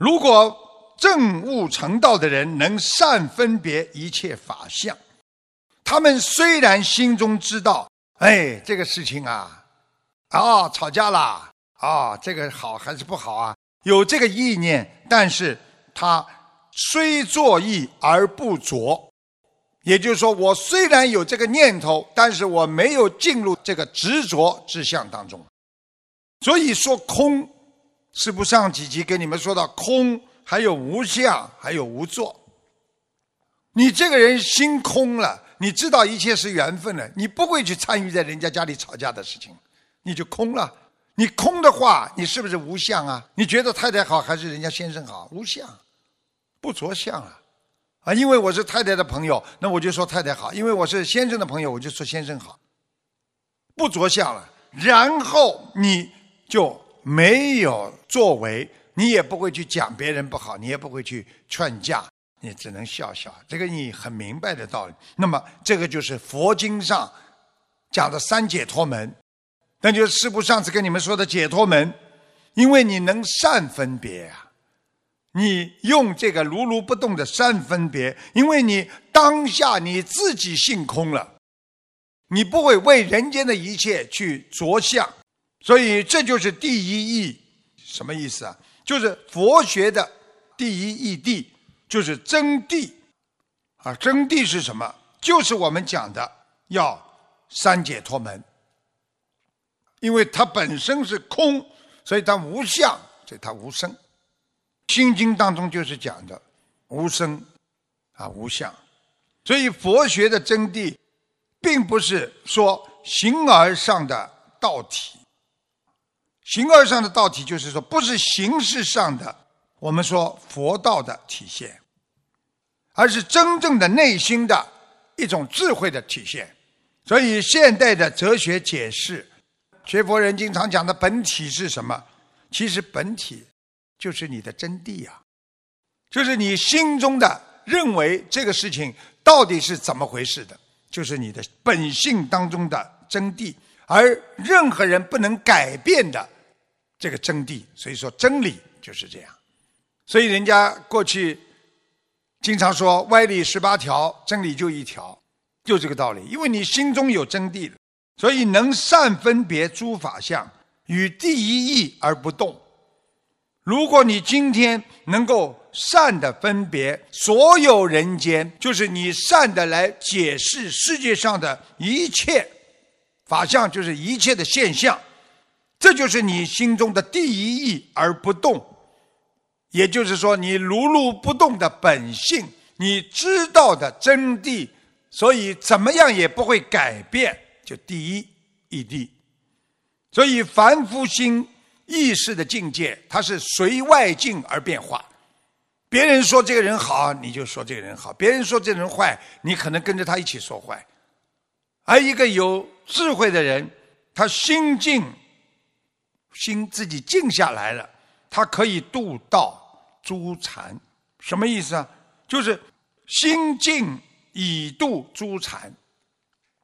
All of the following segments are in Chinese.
如果正悟成道的人能善分别一切法相，他们虽然心中知道，哎，这个事情啊，啊，吵架啦，啊，这个好还是不好啊？有这个意念，但是他虽作意而不着，也就是说，我虽然有这个念头，但是我没有进入这个执着之相当中。所以说空。是不上几集跟你们说到空，还有无相，还有无作。你这个人心空了，你知道一切是缘分了，你不会去参与在人家家里吵架的事情，你就空了。你空的话，你是不是无相啊？你觉得太太好还是人家先生好？无相，不着相啊！啊，因为我是太太的朋友，那我就说太太好；因为我是先生的朋友，我就说先生好。不着相了，然后你就。没有作为，你也不会去讲别人不好，你也不会去劝架，你只能笑笑。这个你很明白的道理。那么，这个就是佛经上讲的三解脱门，那就是师父上次跟你们说的解脱门。因为你能善分别啊，你用这个如如不动的善分别，因为你当下你自己性空了，你不会为人间的一切去着相。所以这就是第一义，什么意思啊？就是佛学的第一义谛，就是真谛。啊，真谛是什么？就是我们讲的要三解脱门。因为它本身是空，所以它无相，所以它无生。心经当中就是讲的无生啊无相。所以佛学的真谛，并不是说形而上的道体。形而上的道体，就是说，不是形式上的，我们说佛道的体现，而是真正的内心的一种智慧的体现。所以，现代的哲学解释，学佛人经常讲的本体是什么？其实，本体就是你的真谛啊，就是你心中的认为这个事情到底是怎么回事的，就是你的本性当中的真谛，而任何人不能改变的。这个真谛，所以说真理就是这样。所以人家过去经常说歪理十八条，真理就一条，就这个道理。因为你心中有真谛所以能善分别诸法相，与第一义而不动。如果你今天能够善的分别所有人间，就是你善的来解释世界上的一切法相，就是一切的现象。这就是你心中的第一义而不动，也就是说，你如如不动的本性，你知道的真谛，所以怎么样也不会改变，就第一义谛。所以凡夫心意识的境界，它是随外境而变化。别人说这个人好，你就说这个人好；别人说这人坏，你可能跟着他一起说坏。而一个有智慧的人，他心境。心自己静下来了，他可以度道诸禅，什么意思啊？就是心静以度诸禅。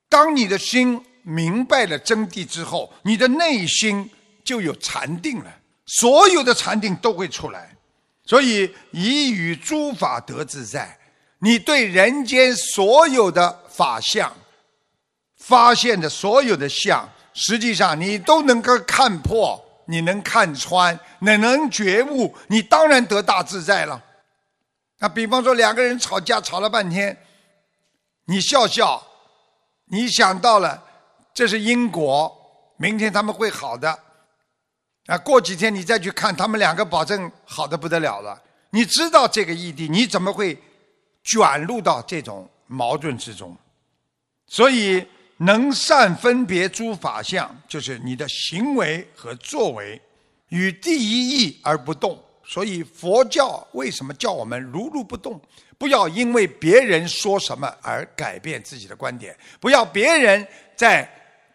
当你的心明白了真谛之后，你的内心就有禅定了，所有的禅定都会出来。所以以与诸法得自在，你对人间所有的法相发现的所有的相。实际上，你都能够看破，你能看穿，你能觉悟，你当然得大自在了。那比方说，两个人吵架吵了半天，你笑笑，你想到了这是因果，明天他们会好的。啊，过几天你再去看，他们两个保证好的不得了了。你知道这个异地，你怎么会卷入到这种矛盾之中？所以。能善分别诸法相，就是你的行为和作为与第一义而不动。所以佛教为什么叫我们如如不动？不要因为别人说什么而改变自己的观点，不要别人在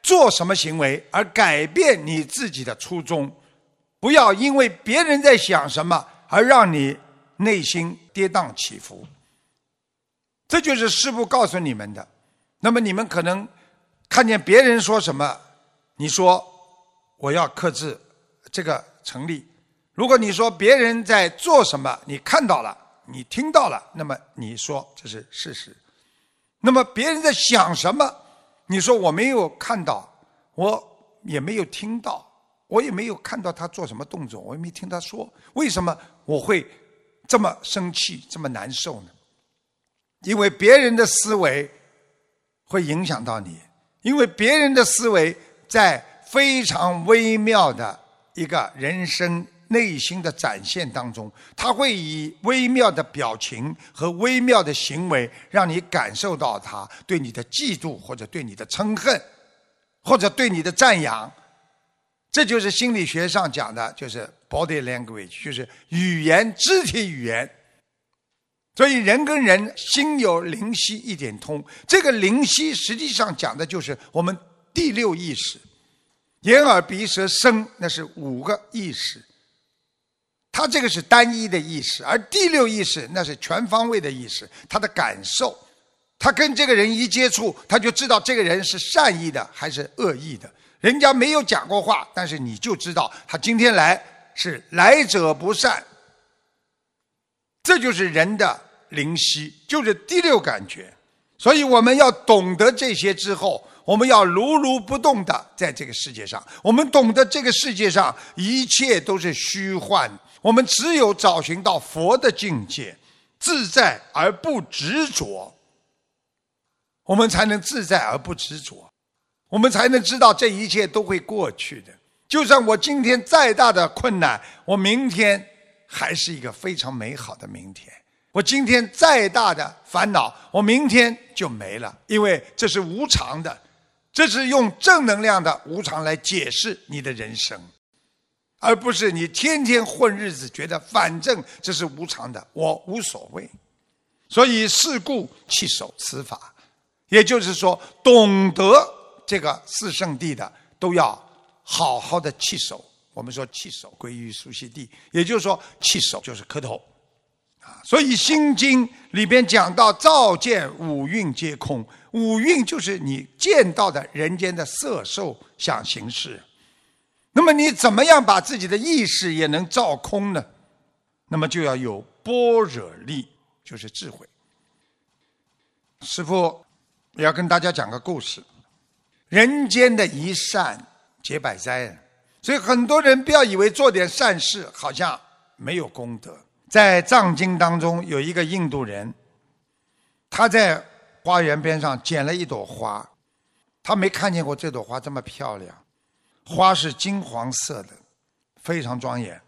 做什么行为而改变你自己的初衷，不要因为别人在想什么而让你内心跌宕起伏。这就是师父告诉你们的。那么你们可能。看见别人说什么，你说我要克制，这个成立。如果你说别人在做什么，你看到了，你听到了，那么你说这是事实。那么别人在想什么，你说我没有看到，我也没有听到，我也没有看到他做什么动作，我也没听他说，为什么我会这么生气、这么难受呢？因为别人的思维会影响到你，因为别人的思维在非常微妙的一个人生。内心的展现当中，他会以微妙的表情和微妙的行为，让你感受到他对你的嫉妒，或者对你的憎恨，或者对你的赞扬。这就是心理学上讲的，就是 body language，就是语言、肢体语言。所以人跟人心有灵犀一点通，这个灵犀实际上讲的就是我们第六意识，眼耳鼻舌身，那是五个意识。他这个是单一的意识，而第六意识那是全方位的意识。他的感受，他跟这个人一接触，他就知道这个人是善意的还是恶意的。人家没有讲过话，但是你就知道他今天来是来者不善。这就是人的灵犀，就是第六感觉。所以我们要懂得这些之后。我们要如如不动的在这个世界上，我们懂得这个世界上一切都是虚幻，我们只有找寻到佛的境界，自在而不执着，我们才能自在而不执着，我们才能知道这一切都会过去的。就算我今天再大的困难，我明天还是一个非常美好的明天。我今天再大的烦恼，我明天就没了，因为这是无常的。这是用正能量的无常来解释你的人生，而不是你天天混日子，觉得反正这是无常的，我无所谓。所以事故弃守此法，也就是说，懂得这个四圣地的，都要好好的弃守。我们说弃守归于熟悉地，也就是说弃守就是磕头。啊，所以《心经》里边讲到，照见五蕴皆空，五蕴就是你见到的人间的色受想行识。那么你怎么样把自己的意识也能照空呢？那么就要有般若力，就是智慧。师父要跟大家讲个故事：人间的一善解百灾。所以很多人不要以为做点善事好像没有功德。在藏经当中，有一个印度人，他在花园边上捡了一朵花，他没看见过这朵花这么漂亮，花是金黄色的，非常庄严。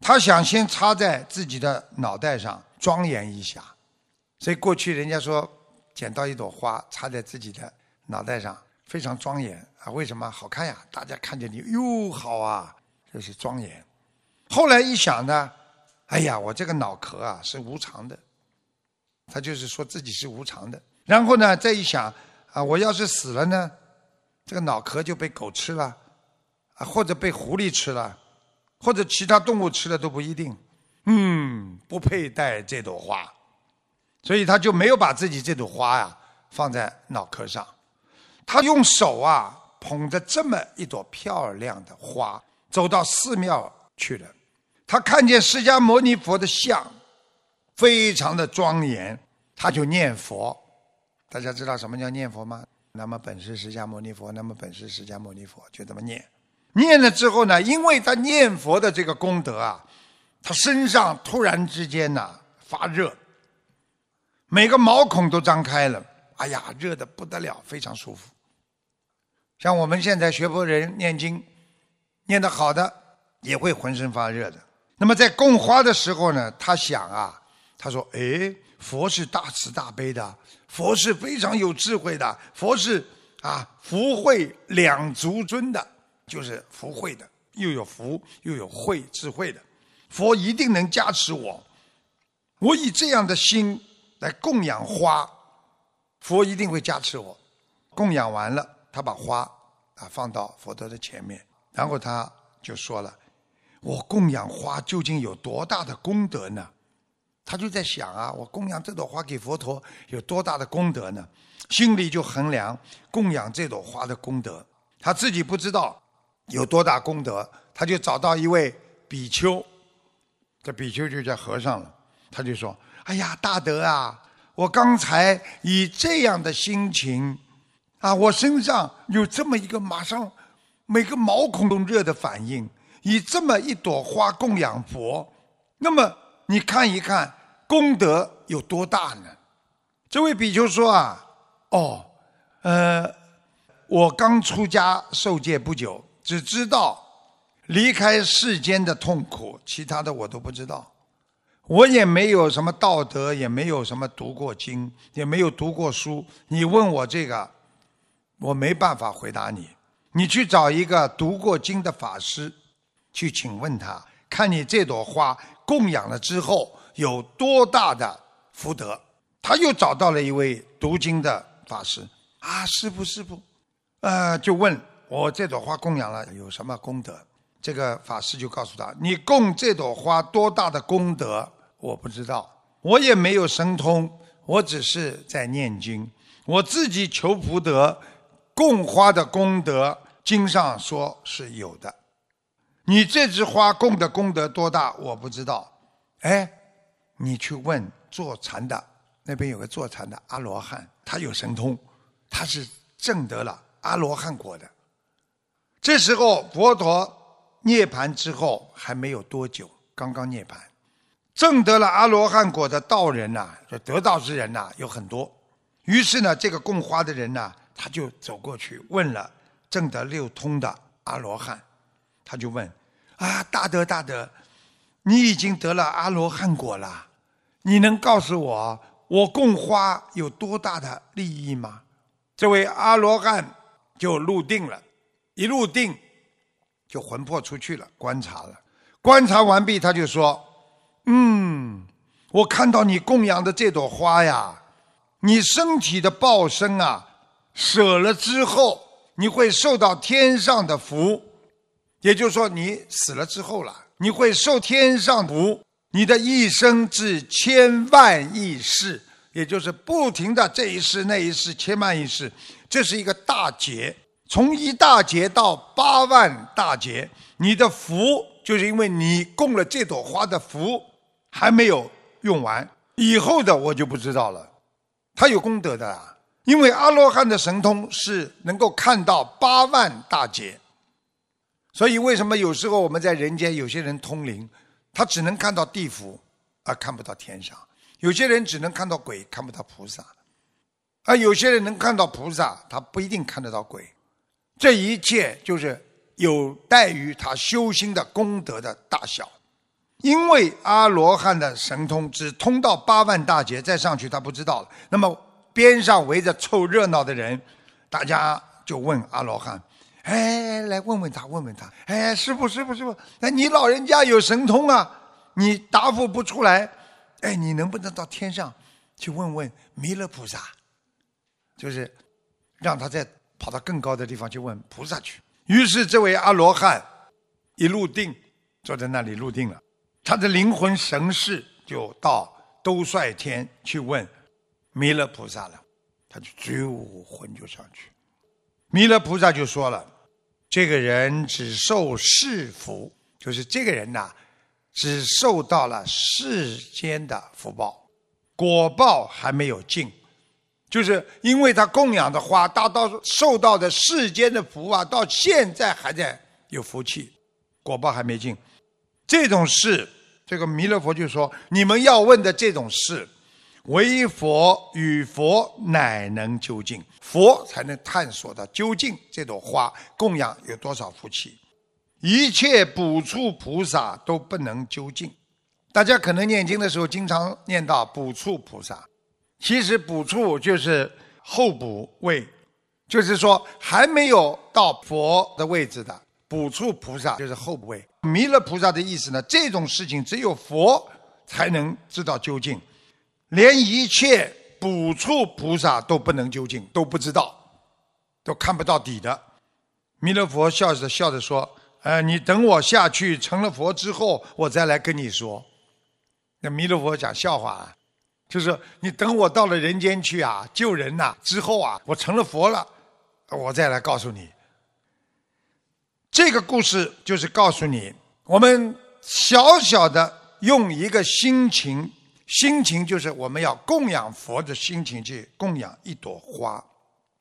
他想先插在自己的脑袋上庄严一下，所以过去人家说捡到一朵花插在自己的脑袋上非常庄严啊，为什么好看呀？大家看见你哟好啊，这是庄严。后来一想呢。哎呀，我这个脑壳啊是无常的，他就是说自己是无常的。然后呢，再一想啊，我要是死了呢，这个脑壳就被狗吃了，啊，或者被狐狸吃了，或者其他动物吃了都不一定。嗯，不配戴这朵花，所以他就没有把自己这朵花呀放在脑壳上。他用手啊捧着这么一朵漂亮的花，走到寺庙去了。他看见释迦牟尼佛的像，非常的庄严，他就念佛。大家知道什么叫念佛吗？那么本是释迦牟尼佛，那么本是释迦牟尼佛，就这么念。念了之后呢，因为他念佛的这个功德啊，他身上突然之间呐发热，每个毛孔都张开了，哎呀，热的不得了，非常舒服。像我们现在学佛人念经，念得好的也会浑身发热的。那么在供花的时候呢，他想啊，他说：“哎，佛是大慈大悲的，佛是非常有智慧的，佛是啊福慧两足尊的，就是福慧的，又有福又有慧智慧的，佛一定能加持我。我以这样的心来供养花，佛一定会加持我。供养完了，他把花啊放到佛陀的前面，然后他就说了。”我供养花究竟有多大的功德呢？他就在想啊，我供养这朵花给佛陀有多大的功德呢？心里就衡量供养这朵花的功德，他自己不知道有多大功德，他就找到一位比丘，这比丘就叫和尚了。他就说：“哎呀，大德啊，我刚才以这样的心情，啊，我身上有这么一个马上每个毛孔都热的反应，以这么一朵花供养佛，那么你看一看功德有多大呢？”这位比丘说：“啊，哦，呃，我刚出家受戒不久，只知道离开世间的痛苦，其他的我都不知道。”我也没有什么道德，也没有什么读过经，也没有读过书。你问我这个，我没办法回答你。你去找一个读过经的法师，去请问他，看你这朵花供养了之后有多大的福德。他又找到了一位读经的法师，啊，师傅，师傅，呃，就问我这朵花供养了有什么功德？这个法师就告诉他，你供这朵花多大的功德？我不知道，我也没有神通，我只是在念经，我自己求福德，供花的功德，经上说是有的。你这枝花供的功德多大？我不知道。哎，你去问坐禅的，那边有个坐禅的阿罗汉，他有神通，他是证得了阿罗汉果的。这时候佛陀涅盘之后还没有多久，刚刚涅盘。证得了阿罗汉果的道人呐，就得道之人呐，有很多。于是呢，这个供花的人呢，他就走过去问了证得六通的阿罗汉，他就问：啊，大德大德，你已经得了阿罗汉果了，你能告诉我，我供花有多大的利益吗？这位阿罗汉就入定了，一入定就魂魄出去了，观察了，观察完毕，他就说。嗯，我看到你供养的这朵花呀，你身体的报身啊，舍了之后，你会受到天上的福，也就是说，你死了之后了，你会受天上福，你的一生至千万亿世，也就是不停的这一世那一世，千万亿世，这是一个大劫，从一大劫到八万大劫，你的福就是因为你供了这朵花的福。还没有用完，以后的我就不知道了。他有功德的，因为阿罗汉的神通是能够看到八万大劫。所以为什么有时候我们在人间，有些人通灵，他只能看到地府，而看不到天上；有些人只能看到鬼，看不到菩萨；而有些人能看到菩萨，他不一定看得到鬼。这一切就是有待于他修心的功德的大小。因为阿罗汉的神通只通到八万大劫，再上去他不知道了。那么边上围着凑热闹的人，大家就问阿罗汉：“哎，来问问他，问问他。哎，师傅，师傅，师傅，哎，你老人家有神通啊，你答复不出来。哎，你能不能到天上去问问弥勒菩萨？就是让他再跑到更高的地方去问菩萨去。于是这位阿罗汉一入定，坐在那里入定了。”他的灵魂神识就到兜率天去问弥勒菩萨了，他就追魂就上去，弥勒菩萨就说了：“这个人只受世福，就是这个人呐，只受到了世间的福报，果报还没有尽，就是因为他供养的花，大到受到的世间的福啊，到现在还在有福气，果报还没尽。”这种事，这个弥勒佛就说：“你们要问的这种事，唯佛与佛乃能究竟，佛才能探索到究竟这朵花供养有多少福气，一切补处菩萨都不能究竟。大家可能念经的时候经常念到补处菩萨，其实补处就是后补位，就是说还没有到佛的位置的。”补处菩萨就是后位，弥勒菩萨的意思呢？这种事情只有佛才能知道究竟，连一切补处菩萨都不能究竟，都不知道，都看不到底的。弥勒佛笑着笑着说：“呃，你等我下去成了佛之后，我再来跟你说。”那弥勒佛讲笑话啊，就是你等我到了人间去啊，救人呐，之后啊，我成了佛了，我再来告诉你。这个故事就是告诉你，我们小小的用一个心情，心情就是我们要供养佛的心情去供养一朵花，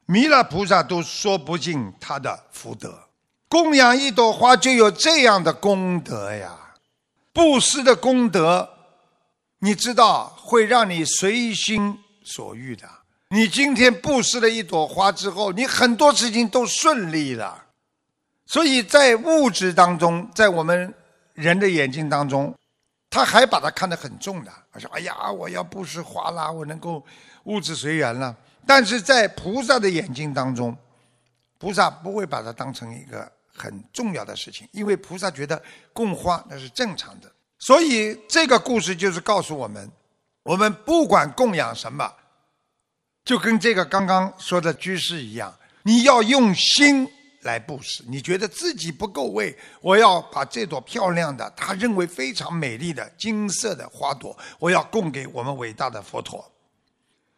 弥勒菩萨都说不尽他的福德。供养一朵花就有这样的功德呀，布施的功德，你知道会让你随心所欲的。你今天布施了一朵花之后，你很多事情都顺利了。所以在物质当中，在我们人的眼睛当中，他还把它看得很重的。他说：“哎呀，我要布施花啦，我能够物质随缘了。”但是在菩萨的眼睛当中，菩萨不会把它当成一个。很重要的事情，因为菩萨觉得供花那是正常的，所以这个故事就是告诉我们：我们不管供养什么，就跟这个刚刚说的居士一样，你要用心来布施。你觉得自己不够位，我要把这朵漂亮的、他认为非常美丽的金色的花朵，我要供给我们伟大的佛陀。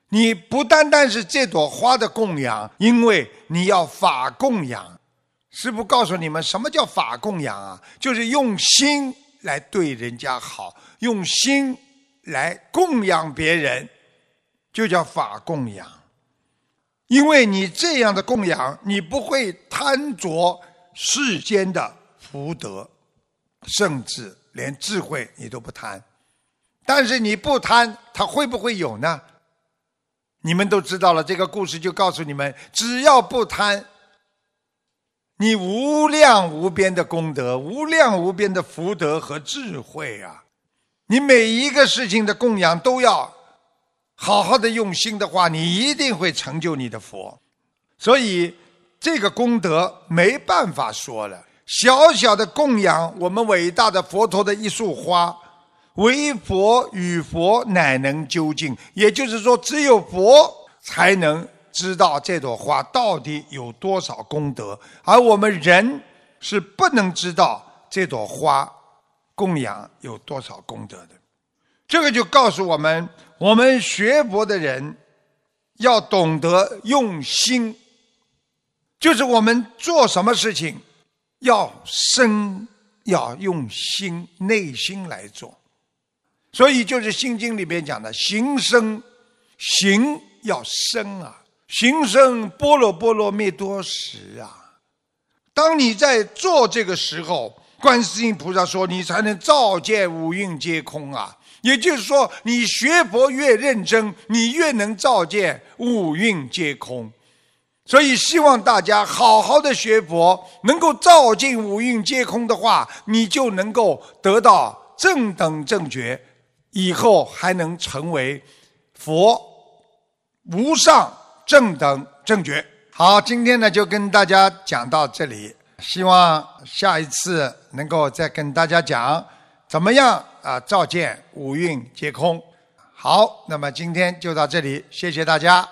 你不单单是这朵花的供养，因为你要法供养。师父告诉你们，什么叫法供养啊？就是用心来对人家好，用心来供养别人，就叫法供养。因为你这样的供养，你不会贪着世间的福德，甚至连智慧你都不贪。但是你不贪，它会不会有呢？你们都知道了，这个故事就告诉你们：只要不贪。你无量无边的功德，无量无边的福德和智慧啊！你每一个事情的供养都要好好的用心的话，你一定会成就你的佛。所以这个功德没办法说了。小小的供养我们伟大的佛陀的一束花，唯佛与佛乃能究竟。也就是说，只有佛才能。知道这朵花到底有多少功德，而我们人是不能知道这朵花供养有多少功德的。这个就告诉我们，我们学佛的人要懂得用心，就是我们做什么事情要深，要用心，内心来做。所以就是《心经》里面讲的，行深，行要深啊。行深般若波罗蜜多时啊！当你在做这个时候，观世音菩萨说你才能照见五蕴皆空啊。也就是说，你学佛越认真，你越能照见五蕴皆空。所以，希望大家好好的学佛，能够照尽五蕴皆空的话，你就能够得到正等正觉，以后还能成为佛无上。正等正觉，好，今天呢就跟大家讲到这里，希望下一次能够再跟大家讲怎么样啊，照见五蕴皆空。好，那么今天就到这里，谢谢大家。